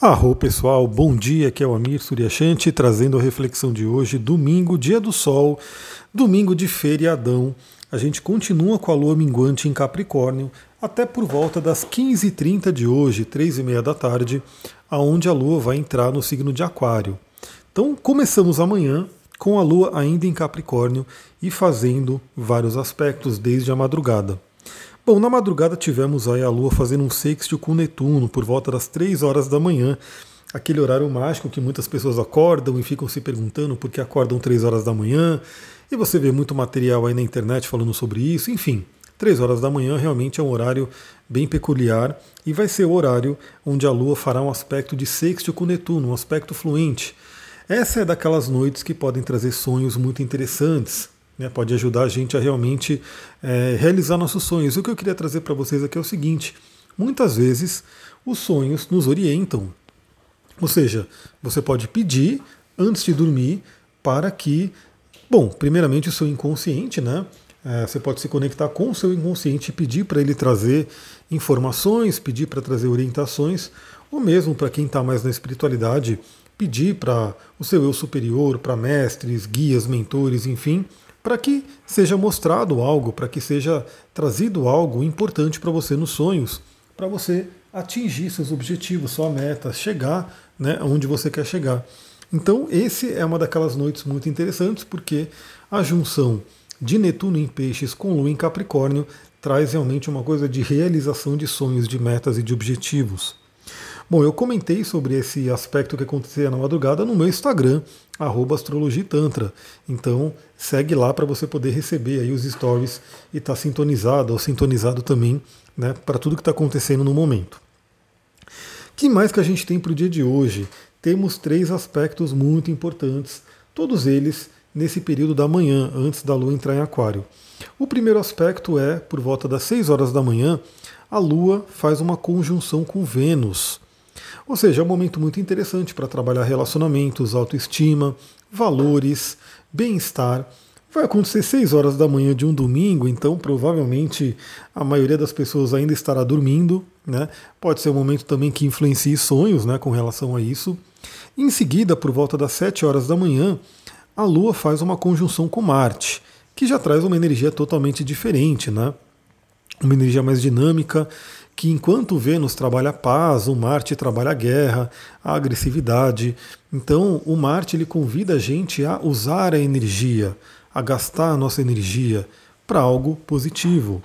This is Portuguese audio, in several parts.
Arro pessoal, bom dia, aqui é o Amir Suryashanti trazendo a reflexão de hoje, domingo, dia do sol, domingo de feriadão. A gente continua com a lua minguante em Capricórnio até por volta das 15h30 de hoje, 3h30 da tarde, aonde a lua vai entrar no signo de Aquário. Então começamos amanhã com a lua ainda em Capricórnio e fazendo vários aspectos desde a madrugada. Bom, na madrugada tivemos aí a Lua fazendo um sextil com Netuno por volta das 3 horas da manhã, aquele horário mágico que muitas pessoas acordam e ficam se perguntando por que acordam 3 horas da manhã, e você vê muito material aí na internet falando sobre isso, enfim. 3 horas da manhã realmente é um horário bem peculiar e vai ser o horário onde a Lua fará um aspecto de sextil com Netuno, um aspecto fluente. Essa é daquelas noites que podem trazer sonhos muito interessantes, né, pode ajudar a gente a realmente é, realizar nossos sonhos. O que eu queria trazer para vocês aqui é o seguinte: muitas vezes os sonhos nos orientam. Ou seja, você pode pedir antes de dormir para que, bom, primeiramente o seu inconsciente, né? É, você pode se conectar com o seu inconsciente e pedir para ele trazer informações, pedir para trazer orientações, ou mesmo para quem está mais na espiritualidade, pedir para o seu eu superior, para mestres, guias, mentores, enfim, para que seja mostrado algo, para que seja trazido algo importante para você nos sonhos, para você atingir seus objetivos, sua meta, chegar né, onde você quer chegar. Então, esse é uma daquelas noites muito interessantes, porque a junção de Netuno em Peixes com Lua em Capricórnio traz realmente uma coisa de realização de sonhos, de metas e de objetivos. Bom, eu comentei sobre esse aspecto que acontecia na madrugada no meu Instagram, astrologitantra. Então segue lá para você poder receber aí os stories e estar tá sintonizado ou sintonizado também né, para tudo que está acontecendo no momento. que mais que a gente tem para o dia de hoje? Temos três aspectos muito importantes, todos eles nesse período da manhã, antes da Lua entrar em Aquário. O primeiro aspecto é, por volta das 6 horas da manhã, a Lua faz uma conjunção com Vênus. Ou seja, é um momento muito interessante para trabalhar relacionamentos, autoestima, valores, bem-estar. Vai acontecer 6 horas da manhã de um domingo, então provavelmente a maioria das pessoas ainda estará dormindo. Né? Pode ser um momento também que influencie sonhos né, com relação a isso. Em seguida, por volta das 7 horas da manhã, a Lua faz uma conjunção com Marte, que já traz uma energia totalmente diferente, né? uma energia mais dinâmica que enquanto Vênus trabalha a paz, o Marte trabalha a guerra, a agressividade. Então, o Marte ele convida a gente a usar a energia, a gastar a nossa energia para algo positivo.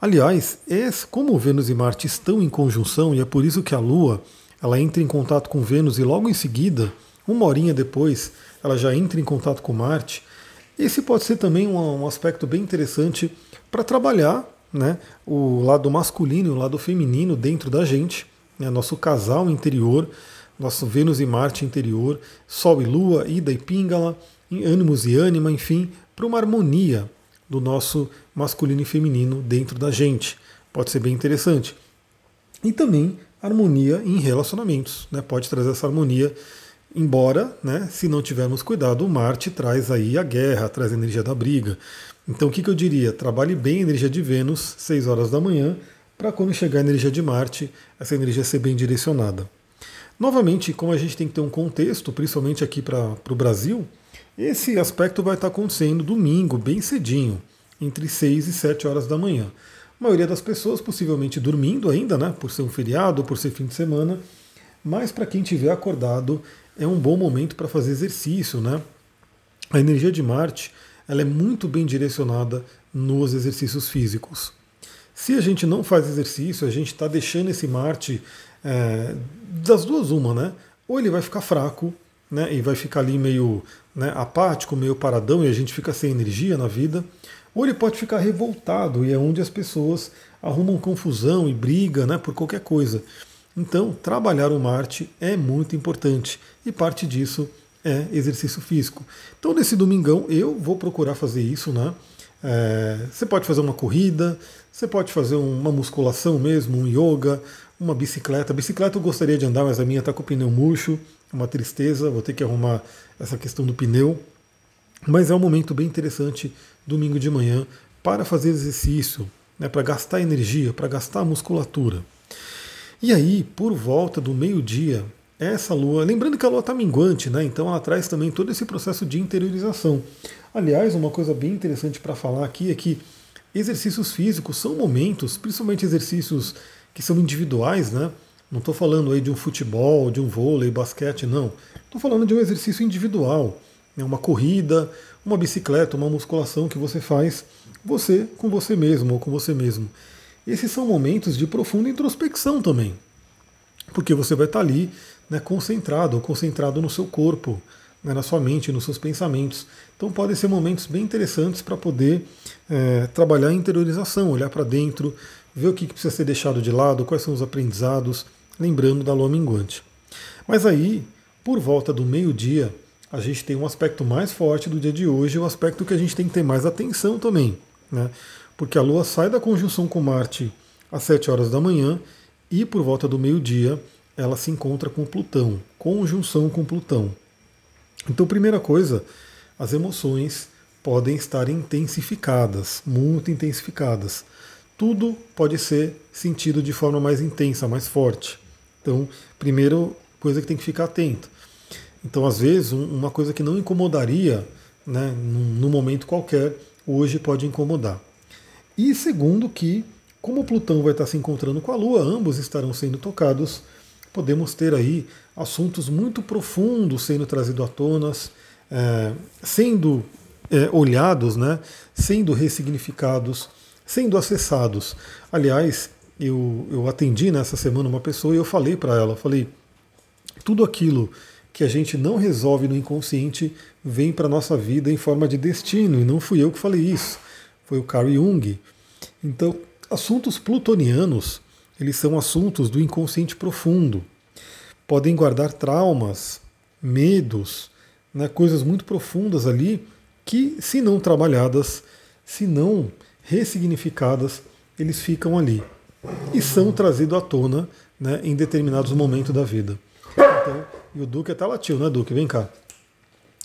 Aliás, é como Vênus e Marte estão em conjunção e é por isso que a Lua ela entra em contato com Vênus e logo em seguida, uma horinha depois, ela já entra em contato com Marte. Esse pode ser também um, um aspecto bem interessante para trabalhar né, o lado masculino e o lado feminino dentro da gente, né, nosso casal interior, nosso Vênus e Marte interior, Sol e Lua, Ida e Pingala, ânimos e ânima, enfim, para uma harmonia do nosso masculino e feminino dentro da gente. Pode ser bem interessante. E também harmonia em relacionamentos, né? pode trazer essa harmonia, embora, né, se não tivermos cuidado, o Marte traz aí a guerra, traz a energia da briga. Então o que, que eu diria? Trabalhe bem a energia de Vênus, 6 horas da manhã, para quando chegar a energia de Marte, essa energia ser bem direcionada. Novamente, como a gente tem que ter um contexto, principalmente aqui para o Brasil, esse aspecto vai estar acontecendo domingo, bem cedinho, entre 6 e 7 horas da manhã. A maioria das pessoas possivelmente dormindo ainda, né, por ser um feriado, por ser fim de semana, mas para quem tiver acordado é um bom momento para fazer exercício, né? A energia de Marte ela é muito bem direcionada nos exercícios físicos. Se a gente não faz exercício, a gente está deixando esse Marte é, das duas uma, né? Ou ele vai ficar fraco, né? E vai ficar ali meio né, apático, meio paradão e a gente fica sem energia na vida. Ou ele pode ficar revoltado e é onde as pessoas arrumam confusão e briga, né? Por qualquer coisa. Então, trabalhar o Marte é muito importante e parte disso é exercício físico. Então, nesse domingão, eu vou procurar fazer isso, né? É, você pode fazer uma corrida, você pode fazer uma musculação mesmo, um yoga, uma bicicleta. Bicicleta eu gostaria de andar, mas a minha está com o pneu murcho, uma tristeza, vou ter que arrumar essa questão do pneu. Mas é um momento bem interessante, domingo de manhã, para fazer exercício, né, para gastar energia, para gastar musculatura. E aí, por volta do meio-dia, essa lua, lembrando que a lua está minguante, né? Então ela traz também todo esse processo de interiorização. Aliás, uma coisa bem interessante para falar aqui é que exercícios físicos são momentos, principalmente exercícios que são individuais, né? Não estou falando aí de um futebol, de um vôlei, basquete, não. Estou falando de um exercício individual, né? uma corrida, uma bicicleta, uma musculação que você faz você com você mesmo ou com você mesmo. Esses são momentos de profunda introspecção também, porque você vai estar ali né, concentrado concentrado no seu corpo, né, na sua mente, nos seus pensamentos. Então podem ser momentos bem interessantes para poder é, trabalhar a interiorização, olhar para dentro, ver o que precisa ser deixado de lado, quais são os aprendizados, lembrando da lua minguante. Mas aí, por volta do meio-dia, a gente tem um aspecto mais forte do dia de hoje, o um aspecto que a gente tem que ter mais atenção também. Né? Porque a lua sai da conjunção com Marte às 7 horas da manhã e por volta do meio-dia ela se encontra com Plutão, conjunção com Plutão. Então, primeira coisa, as emoções podem estar intensificadas, muito intensificadas. Tudo pode ser sentido de forma mais intensa, mais forte. Então, primeira coisa que tem que ficar atento. Então, às vezes, uma coisa que não incomodaria né, num momento qualquer, hoje pode incomodar. E segundo, que como Plutão vai estar se encontrando com a Lua, ambos estarão sendo tocados podemos ter aí assuntos muito profundos sendo trazidos à tona, é, sendo é, olhados, né, sendo ressignificados, sendo acessados. Aliás, eu, eu atendi nessa semana uma pessoa e eu falei para ela, falei, tudo aquilo que a gente não resolve no inconsciente vem para a nossa vida em forma de destino, e não fui eu que falei isso, foi o Carl Jung. Então, assuntos plutonianos eles são assuntos do inconsciente profundo. Podem guardar traumas, medos, né, coisas muito profundas ali que, se não trabalhadas, se não ressignificadas, eles ficam ali e são trazidos à tona né, em determinados momentos da vida. Então, e o Duque até latiu, né, Duque? Vem cá.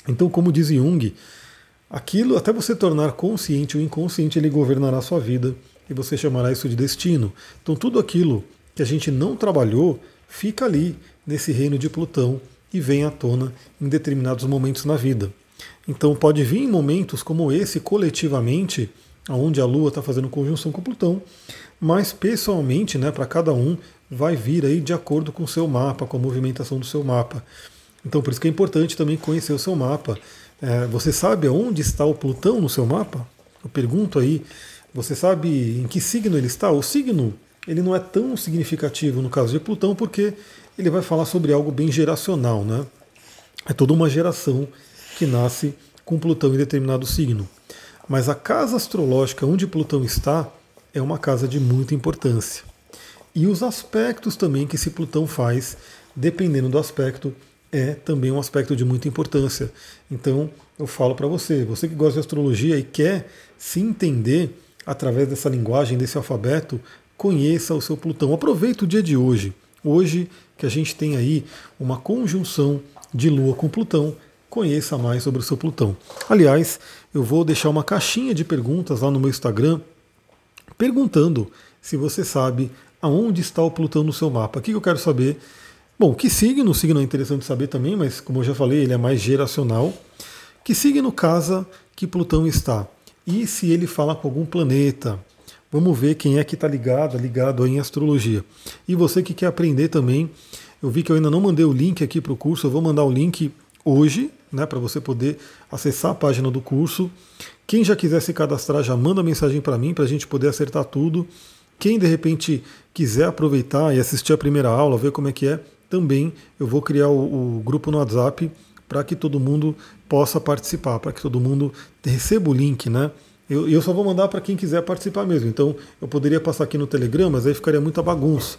Então, como diz Jung, aquilo, até você tornar consciente o inconsciente, ele governará a sua vida e você chamará isso de destino. Então tudo aquilo que a gente não trabalhou fica ali nesse reino de Plutão e vem à tona em determinados momentos na vida. Então pode vir em momentos como esse coletivamente, onde a Lua está fazendo conjunção com Plutão, mas pessoalmente, né, para cada um, vai vir aí de acordo com o seu mapa, com a movimentação do seu mapa. Então por isso que é importante também conhecer o seu mapa. É, você sabe onde está o Plutão no seu mapa? Eu pergunto aí você sabe em que signo ele está? O signo ele não é tão significativo no caso de Plutão porque ele vai falar sobre algo bem geracional, né? É toda uma geração que nasce com Plutão em determinado signo. Mas a casa astrológica onde Plutão está é uma casa de muita importância. E os aspectos também que esse Plutão faz, dependendo do aspecto, é também um aspecto de muita importância. Então, eu falo para você, você que gosta de astrologia e quer se entender através dessa linguagem, desse alfabeto, conheça o seu Plutão. Aproveite o dia de hoje. Hoje que a gente tem aí uma conjunção de Lua com Plutão, conheça mais sobre o seu Plutão. Aliás, eu vou deixar uma caixinha de perguntas lá no meu Instagram perguntando se você sabe aonde está o Plutão no seu mapa. O que eu quero saber? Bom, que signo? Signo é interessante saber também, mas como eu já falei, ele é mais geracional. Que signo casa que Plutão está? E se ele fala com algum planeta. Vamos ver quem é que está ligado, ligado em astrologia. E você que quer aprender também, eu vi que eu ainda não mandei o link aqui para o curso, eu vou mandar o link hoje, né, para você poder acessar a página do curso. Quem já quiser se cadastrar, já manda mensagem para mim, para a gente poder acertar tudo. Quem de repente quiser aproveitar e assistir a primeira aula, ver como é que é, também eu vou criar o, o grupo no WhatsApp para que todo mundo possa participar, para que todo mundo receba o link, né? Eu, eu só vou mandar para quem quiser participar mesmo. Então eu poderia passar aqui no Telegram, mas aí ficaria muita bagunça.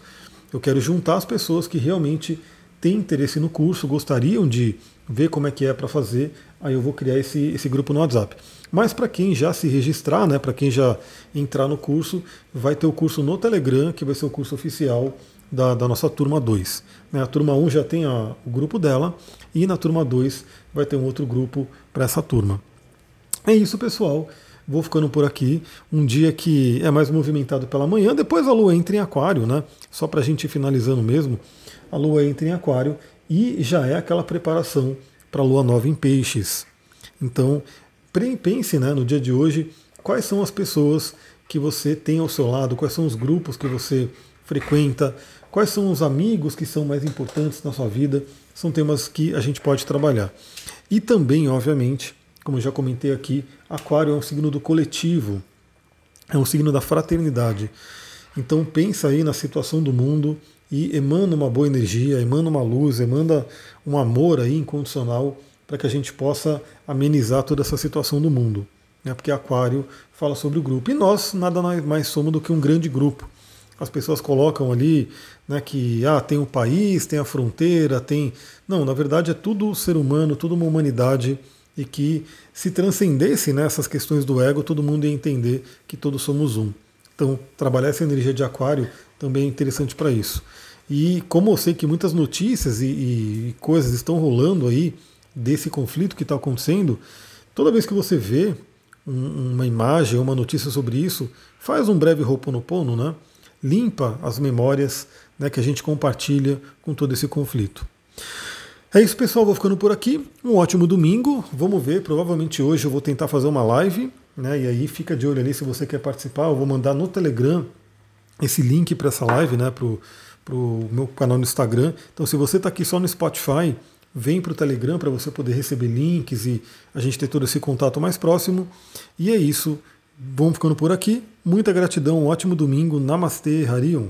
Eu quero juntar as pessoas que realmente têm interesse no curso, gostariam de ver como é que é para fazer, aí eu vou criar esse, esse grupo no WhatsApp. Mas para quem já se registrar, né, para quem já entrar no curso, vai ter o curso no Telegram, que vai ser o curso oficial da, da nossa turma 2. Né? A turma 1 já tem a, o grupo dela e na turma 2 vai ter um outro grupo para essa turma. É isso, pessoal. Vou ficando por aqui. Um dia que é mais movimentado pela manhã. Depois a lua entra em Aquário, né? Só para a gente ir finalizando mesmo. A lua entra em Aquário e já é aquela preparação para a lua nova em peixes. Então, pense né, no dia de hoje quais são as pessoas que você tem ao seu lado, quais são os grupos que você frequenta, quais são os amigos que são mais importantes na sua vida. São temas que a gente pode trabalhar. E também, obviamente, como já comentei aqui, Aquário é um signo do coletivo, é um signo da fraternidade. Então pensa aí na situação do mundo e emana uma boa energia, emana uma luz, emana um amor aí incondicional para que a gente possa amenizar toda essa situação do mundo. Né? Porque Aquário fala sobre o grupo. E nós nada mais somos do que um grande grupo. As pessoas colocam ali né, que ah, tem o país, tem a fronteira, tem. Não, na verdade é tudo ser humano, tudo uma humanidade e que se transcendesse nessas né, questões do ego, todo mundo ia entender que todos somos um. Então, trabalhar essa energia de aquário também é interessante para isso. E como eu sei que muitas notícias e, e coisas estão rolando aí desse conflito que está acontecendo, toda vez que você vê um, uma imagem, uma notícia sobre isso, faz um breve Ho'oponopono, né? Limpa as memórias né, que a gente compartilha com todo esse conflito. É isso, pessoal. Vou ficando por aqui. Um ótimo domingo. Vamos ver. Provavelmente hoje eu vou tentar fazer uma live. Né, e aí fica de olho ali se você quer participar. Eu vou mandar no Telegram esse link para essa live, né, para o meu canal no Instagram. Então, se você está aqui só no Spotify, vem para o Telegram para você poder receber links e a gente ter todo esse contato mais próximo. E é isso. Vamos ficando por aqui. Muita gratidão, um ótimo domingo. Namastê, Harion.